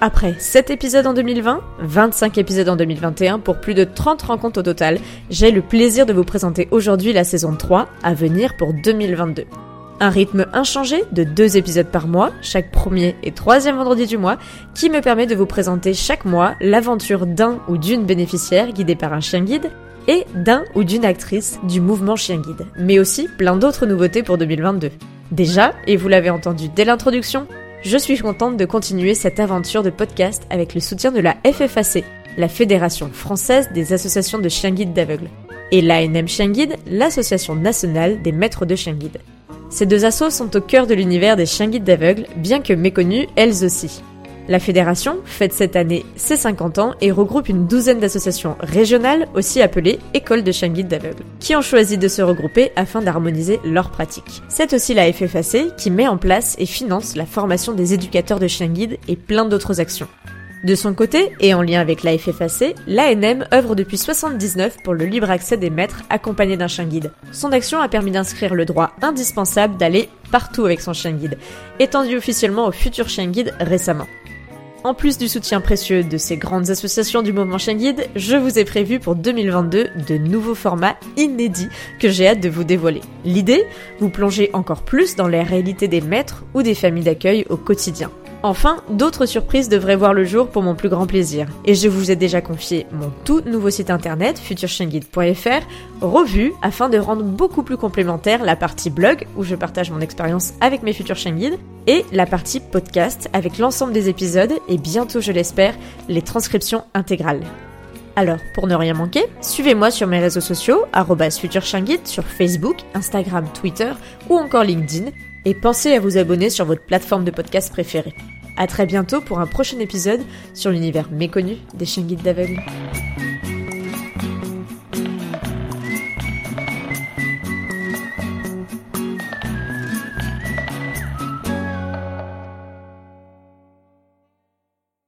Après 7 épisodes en 2020, 25 épisodes en 2021 pour plus de 30 rencontres au total, j'ai le plaisir de vous présenter aujourd'hui la saison 3 à venir pour 2022. Un rythme inchangé de deux épisodes par mois, chaque premier et troisième vendredi du mois, qui me permet de vous présenter chaque mois l'aventure d'un ou d'une bénéficiaire guidée par un chien guide et d'un ou d'une actrice du mouvement chien guide, mais aussi plein d'autres nouveautés pour 2022. Déjà, et vous l'avez entendu dès l'introduction, je suis contente de continuer cette aventure de podcast avec le soutien de la FFAC, la Fédération française des associations de chiens guides d'aveugles, et l'ANM Chien Guide, l'association nationale des maîtres de chiens guides. Ces deux assos sont au cœur de l'univers des chiens guides d'aveugles, bien que méconnues elles aussi. La fédération fête cette année ses 50 ans et regroupe une douzaine d'associations régionales, aussi appelées écoles de chiens guides d'aveugles, qui ont choisi de se regrouper afin d'harmoniser leurs pratiques. C'est aussi la FFAC qui met en place et finance la formation des éducateurs de chiens guides et plein d'autres actions. De son côté, et en lien avec la FFAC, l'ANM œuvre depuis 79 pour le libre accès des maîtres accompagnés d'un chien guide. Son action a permis d'inscrire le droit indispensable d'aller partout avec son chien guide, étendu officiellement au futur chien guide récemment. En plus du soutien précieux de ces grandes associations du mouvement Chien Guide, je vous ai prévu pour 2022 de nouveaux formats inédits que j'ai hâte de vous dévoiler. L'idée Vous plonger encore plus dans les réalités des maîtres ou des familles d'accueil au quotidien. Enfin, d'autres surprises devraient voir le jour pour mon plus grand plaisir. Et je vous ai déjà confié mon tout nouveau site internet, futureshienguide.fr, revu afin de rendre beaucoup plus complémentaire la partie blog, où je partage mon expérience avec mes futurs et la partie podcast avec l'ensemble des épisodes et bientôt, je l'espère, les transcriptions intégrales. Alors, pour ne rien manquer, suivez-moi sur mes réseaux sociaux, futurchienguide sur Facebook, Instagram, Twitter ou encore LinkedIn, et pensez à vous abonner sur votre plateforme de podcast préférée. À très bientôt pour un prochain épisode sur l'univers méconnu des chiens guides d'aveugles.